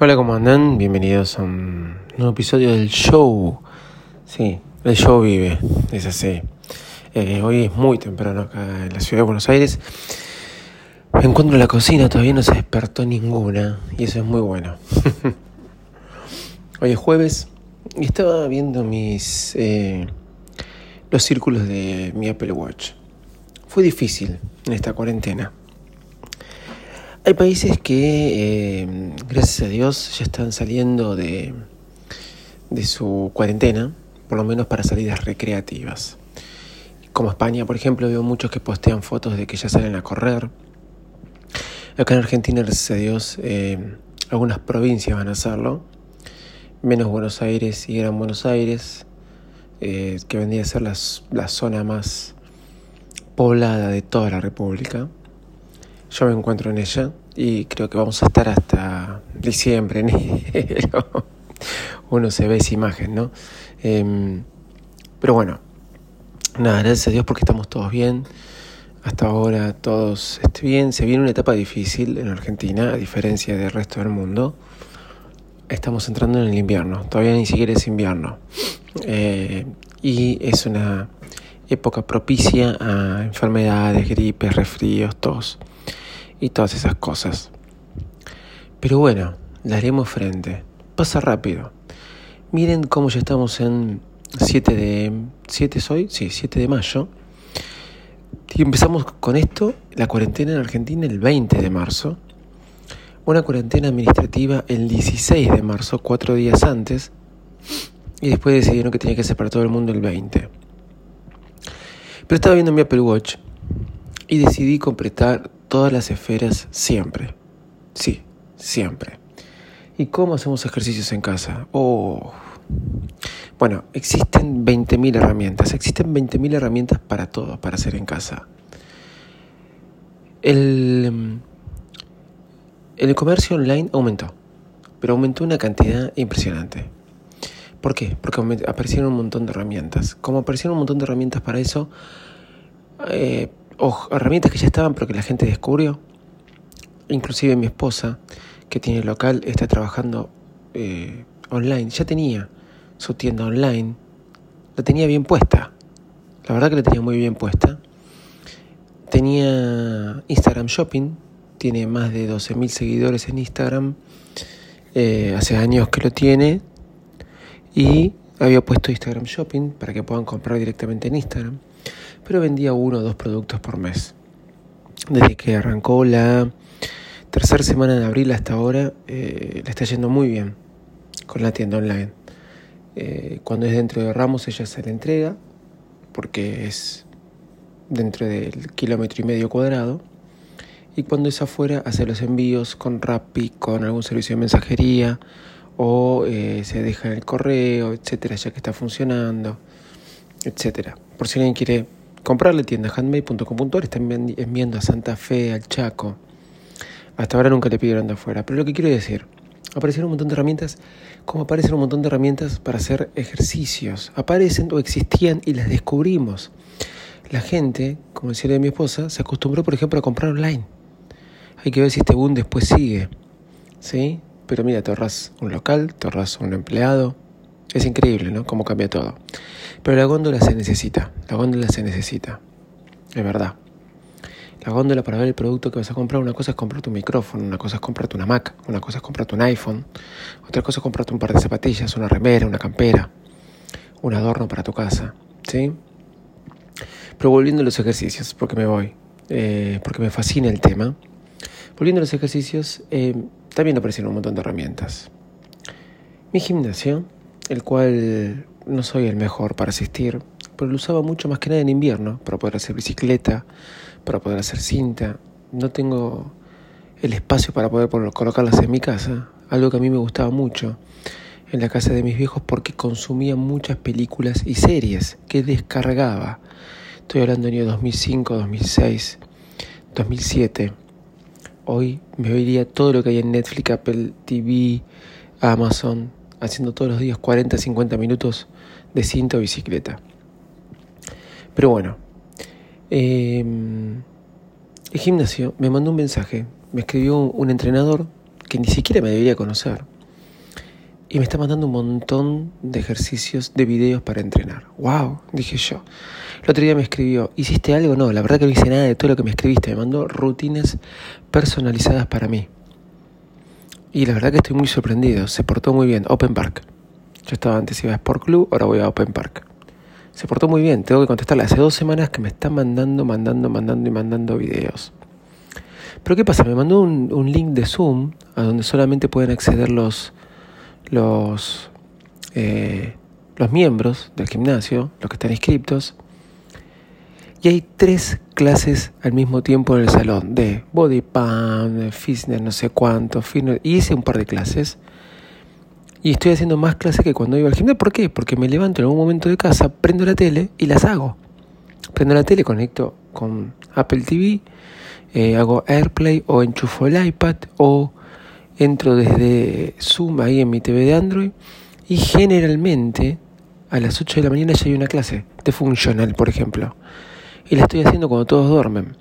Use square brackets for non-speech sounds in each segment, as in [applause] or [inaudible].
Hola, ¿cómo andan? Bienvenidos a un nuevo episodio del show. Sí, el show vive, es así. Eh, hoy es muy temprano acá en la ciudad de Buenos Aires. Me encuentro en la cocina, todavía no se despertó ninguna y eso es muy bueno. [laughs] hoy es jueves y estaba viendo mis eh, los círculos de mi Apple Watch. Fue difícil en esta cuarentena. Hay países que, eh, gracias a Dios, ya están saliendo de, de su cuarentena, por lo menos para salidas recreativas. Como España, por ejemplo, veo muchos que postean fotos de que ya salen a correr. Acá en Argentina, gracias a Dios, eh, algunas provincias van a hacerlo, menos Buenos Aires y Gran Buenos Aires, eh, que vendría a ser la zona más poblada de toda la República. Yo me encuentro en ella y creo que vamos a estar hasta diciembre, [laughs] enero. Uno se ve esa imagen, ¿no? Em, pero bueno, nada, gracias a Dios porque estamos todos bien. Hasta ahora todos estén bien. Se viene una etapa difícil en Argentina, a diferencia del resto del mundo. Estamos entrando en el invierno, todavía ni siquiera es invierno. Eh, y es una época propicia a enfermedades, gripes, resfríos, tos y todas esas cosas. Pero bueno, le haremos frente. Pasa rápido. Miren cómo ya estamos en 7 de... ¿7 es hoy? Sí, 7 de mayo. Y empezamos con esto, la cuarentena en Argentina el 20 de marzo. Una cuarentena administrativa el 16 de marzo, cuatro días antes. Y después decidieron que tenía que ser para todo el mundo el 20. Pero estaba viendo mi Apple Watch y decidí completar todas las esferas siempre. Sí, siempre. ¿Y cómo hacemos ejercicios en casa? Oh. Bueno, existen 20.000 herramientas, existen 20.000 herramientas para todo, para hacer en casa. El, el comercio online aumentó, pero aumentó una cantidad impresionante. ¿Por qué? Porque aparecieron un montón de herramientas. Como aparecieron un montón de herramientas para eso, eh, herramientas que ya estaban pero que la gente descubrió. Inclusive mi esposa, que tiene local, está trabajando eh, online. Ya tenía su tienda online. La tenía bien puesta. La verdad que la tenía muy bien puesta. Tenía Instagram Shopping. Tiene más de 12.000 seguidores en Instagram. Eh, hace años que lo tiene. Y había puesto Instagram Shopping para que puedan comprar directamente en Instagram pero vendía uno o dos productos por mes. Desde que arrancó la tercera semana de abril hasta ahora, eh, le está yendo muy bien con la tienda online. Eh, cuando es dentro de Ramos, ella se la entrega, porque es dentro del kilómetro y medio cuadrado. Y cuando es afuera, hace los envíos con Rappi, con algún servicio de mensajería, o eh, se deja en el correo, etcétera, ya que está funcionando, etcétera. Por si alguien quiere comprarle tienda handmade.com.ar, están enviando a Santa Fe, al Chaco. Hasta ahora nunca le pidieron de afuera. Pero lo que quiero decir, aparecieron un montón de herramientas, como aparecen un montón de herramientas para hacer ejercicios. Aparecen o existían y las descubrimos. La gente, como decía de mi esposa, se acostumbró, por ejemplo, a comprar online. Hay que ver si este boom después sigue. ¿Sí? Pero mira, te un local, te un empleado, es increíble, ¿no? Cómo cambia todo. Pero la góndola se necesita, la góndola se necesita, es verdad. La góndola para ver el producto que vas a comprar, una cosa es comprarte un micrófono, una cosa es comprarte una Mac, una cosa es comprarte un iPhone, otra cosa es comprarte un par de zapatillas, una remera, una campera, un adorno para tu casa, ¿sí? Pero volviendo a los ejercicios, porque me voy, eh, porque me fascina el tema, volviendo a los ejercicios, eh, también aparecieron un montón de herramientas. Mi gimnasio el cual no soy el mejor para asistir, pero lo usaba mucho más que nada en invierno, para poder hacer bicicleta, para poder hacer cinta. No tengo el espacio para poder colocarlas en mi casa, algo que a mí me gustaba mucho en la casa de mis viejos porque consumía muchas películas y series que descargaba. Estoy hablando del año 2005, 2006, 2007. Hoy me oiría todo lo que hay en Netflix, Apple TV, Amazon, haciendo todos los días 40, 50 minutos de cinta o bicicleta. Pero bueno, em, el gimnasio me mandó un mensaje, me escribió un entrenador que ni siquiera me debería conocer. Y me está mandando un montón de ejercicios, de videos para entrenar. ¡Wow! Dije yo. El otro día me escribió, ¿hiciste algo? No, la verdad que no hice nada de todo lo que me escribiste. Me mandó rutinas personalizadas para mí. Y la verdad que estoy muy sorprendido. Se portó muy bien. Open Park. Yo estaba antes, iba a Sport Club, ahora voy a Open Park. Se portó muy bien. Tengo que contestarle. Hace dos semanas que me está mandando, mandando, mandando y mandando videos. Pero ¿qué pasa? Me mandó un, un link de Zoom a donde solamente pueden acceder los los, eh, los miembros del gimnasio, los que están inscriptos, y hay tres clases al mismo tiempo en el salón, de body pump, fitness, no sé cuánto, fitness, y hice un par de clases. Y estoy haciendo más clases que cuando iba al gimnasio. ¿Por qué? Porque me levanto en algún momento de casa, prendo la tele y las hago. Prendo la tele, conecto con Apple TV, eh, hago AirPlay o enchufo el iPad o entro desde Zoom ahí en mi TV de Android y generalmente a las 8 de la mañana ya hay una clase de funcional, por ejemplo. Y la estoy haciendo cuando todos duermen.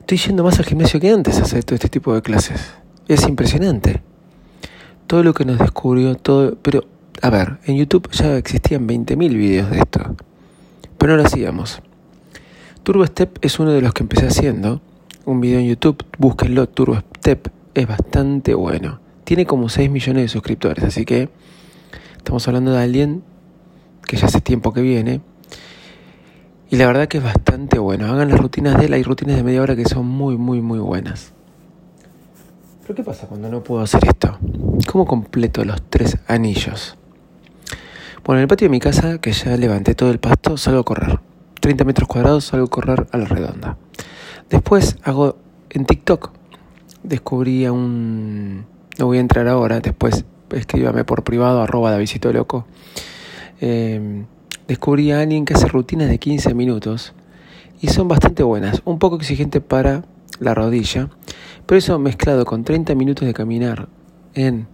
Estoy yendo más al gimnasio que antes a hacer todo este tipo de clases. Es impresionante. Todo lo que nos descubrió, todo... Pero, a ver, en YouTube ya existían 20.000 videos de esto. Pero no lo hacíamos. Turbo Step es uno de los que empecé haciendo. Un video en YouTube, búsquenlo, Turbo Step es bastante bueno. Tiene como 6 millones de suscriptores, así que estamos hablando de alguien que ya hace tiempo que viene. Y la verdad que es bastante bueno. Hagan las rutinas de él, hay rutinas de media hora que son muy, muy, muy buenas. Pero ¿qué pasa cuando no puedo hacer esto? ¿Cómo completo los tres anillos? Bueno, en el patio de mi casa, que ya levanté todo el pasto, salgo a correr. 30 metros cuadrados salgo a correr a la redonda. Después hago en TikTok descubrí a un... No voy a entrar ahora, después escríbame por privado, arroba Davidito Loco. Eh, descubrí a alguien que hace rutinas de 15 minutos y son bastante buenas, un poco exigente para la rodilla, pero eso mezclado con 30 minutos de caminar, en,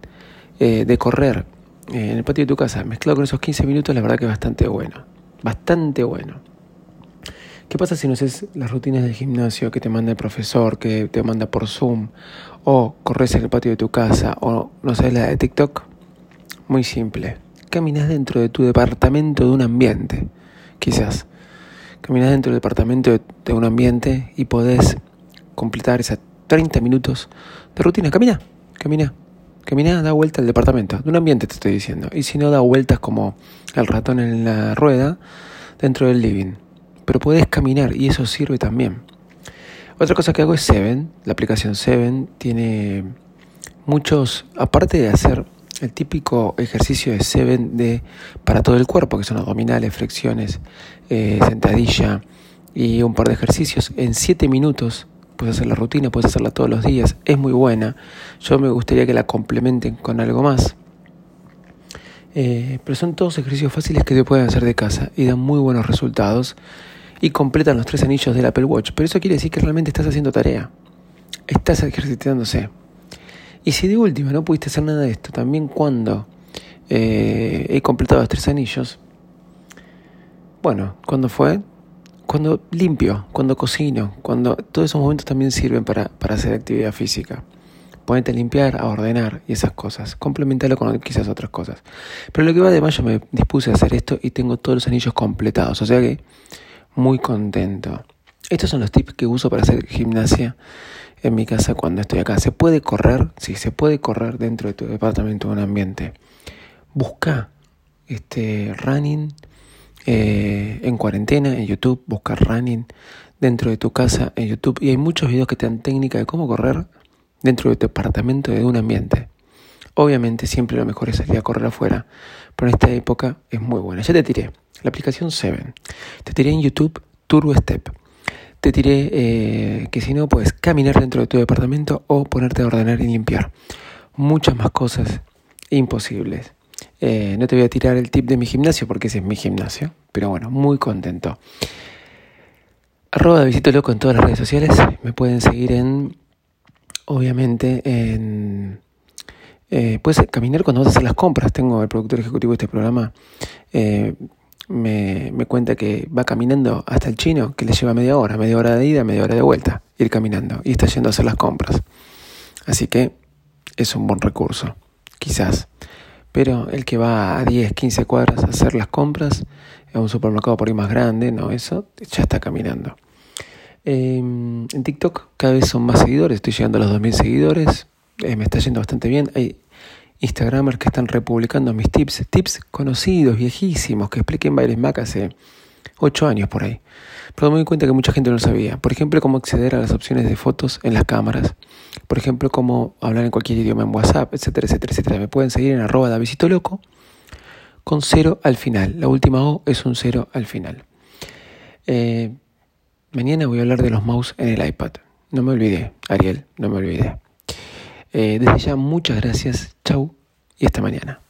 eh, de correr eh, en el patio de tu casa, mezclado con esos 15 minutos, la verdad que es bastante bueno, bastante bueno. ¿Qué pasa si no haces las rutinas del gimnasio que te manda el profesor, que te manda por Zoom, o corres en el patio de tu casa, o no sabes la de TikTok? Muy simple. Caminas dentro de tu departamento de un ambiente, quizás. Caminas dentro del departamento de, un ambiente y podés completar esos 30 minutos de rutina. Camina, camina. Camina, da vuelta al departamento, de un ambiente te estoy diciendo. Y si no, da vueltas como el ratón en la rueda dentro del living pero puedes caminar y eso sirve también. Otra cosa que hago es Seven, la aplicación Seven tiene muchos, aparte de hacer el típico ejercicio de Seven de, para todo el cuerpo, que son abdominales, flexiones, eh, sentadilla y un par de ejercicios, en 7 minutos puedes hacer la rutina, puedes hacerla todos los días, es muy buena. Yo me gustaría que la complementen con algo más. Eh, pero son todos ejercicios fáciles que te pueden hacer de casa y dan muy buenos resultados y completan los tres anillos del Apple Watch. Pero eso quiere decir que realmente estás haciendo tarea. Estás ejercitándose. Y si de última no pudiste hacer nada de esto, también cuando eh, he completado los tres anillos, bueno, cuando fue? Cuando limpio, cuando cocino, cuando todos esos momentos también sirven para, para hacer actividad física. Ponete a limpiar, a ordenar y esas cosas. Complementarlo con quizás otras cosas. Pero lo que va de mayo me dispuse a hacer esto y tengo todos los anillos completados. O sea que muy contento. Estos son los tips que uso para hacer gimnasia en mi casa cuando estoy acá. ¿Se puede correr? Sí, se puede correr dentro de tu departamento, un ambiente. Busca este running eh, en cuarentena en YouTube, busca running dentro de tu casa en YouTube y hay muchos videos que te dan técnica de cómo correr dentro de tu departamento de un ambiente. Obviamente siempre lo mejor es salir correr afuera, pero en esta época es muy buena. Ya te tiré la aplicación Seven. Te tiré en YouTube Turbo Step. Te tiré eh, que si no puedes caminar dentro de tu departamento o ponerte a ordenar y limpiar. Muchas más cosas imposibles. Eh, no te voy a tirar el tip de mi gimnasio porque ese es mi gimnasio. Pero bueno, muy contento. Arroba de Visito Loco en todas las redes sociales. Me pueden seguir en, obviamente, en eh, puedes caminar cuando vas a hacer las compras. Tengo el productor ejecutivo de este programa, me, me, cuenta que va caminando hasta el chino, que le lleva media hora, media hora de ida, media hora de vuelta, ir caminando, y está yendo a hacer las compras. Así que es un buen recurso, quizás. Pero el que va a 10, 15 cuadras a hacer las compras, a un supermercado por ahí más grande, no, eso ya está caminando. Em, en TikTok cada vez son más seguidores, estoy llegando a los 2.000 seguidores, eh, me está yendo bastante bien. Hay Instagramers que están republicando mis tips, tips conocidos, viejísimos, que expliqué en Bailes Mac hace 8 años por ahí. Pero me di cuenta que mucha gente no lo sabía. Por ejemplo, cómo acceder a las opciones de fotos en las cámaras. Por ejemplo, cómo hablar en cualquier idioma en WhatsApp, etcétera, etcétera, etcétera. Me pueden seguir en arroba Davisito Loco con cero al final. La última O es un cero al final. Eh, mañana voy a hablar de los mouse en el iPad. No me olvidé, Ariel, no me olvidé. Eh, desde ya, muchas gracias. Chau y hasta mañana.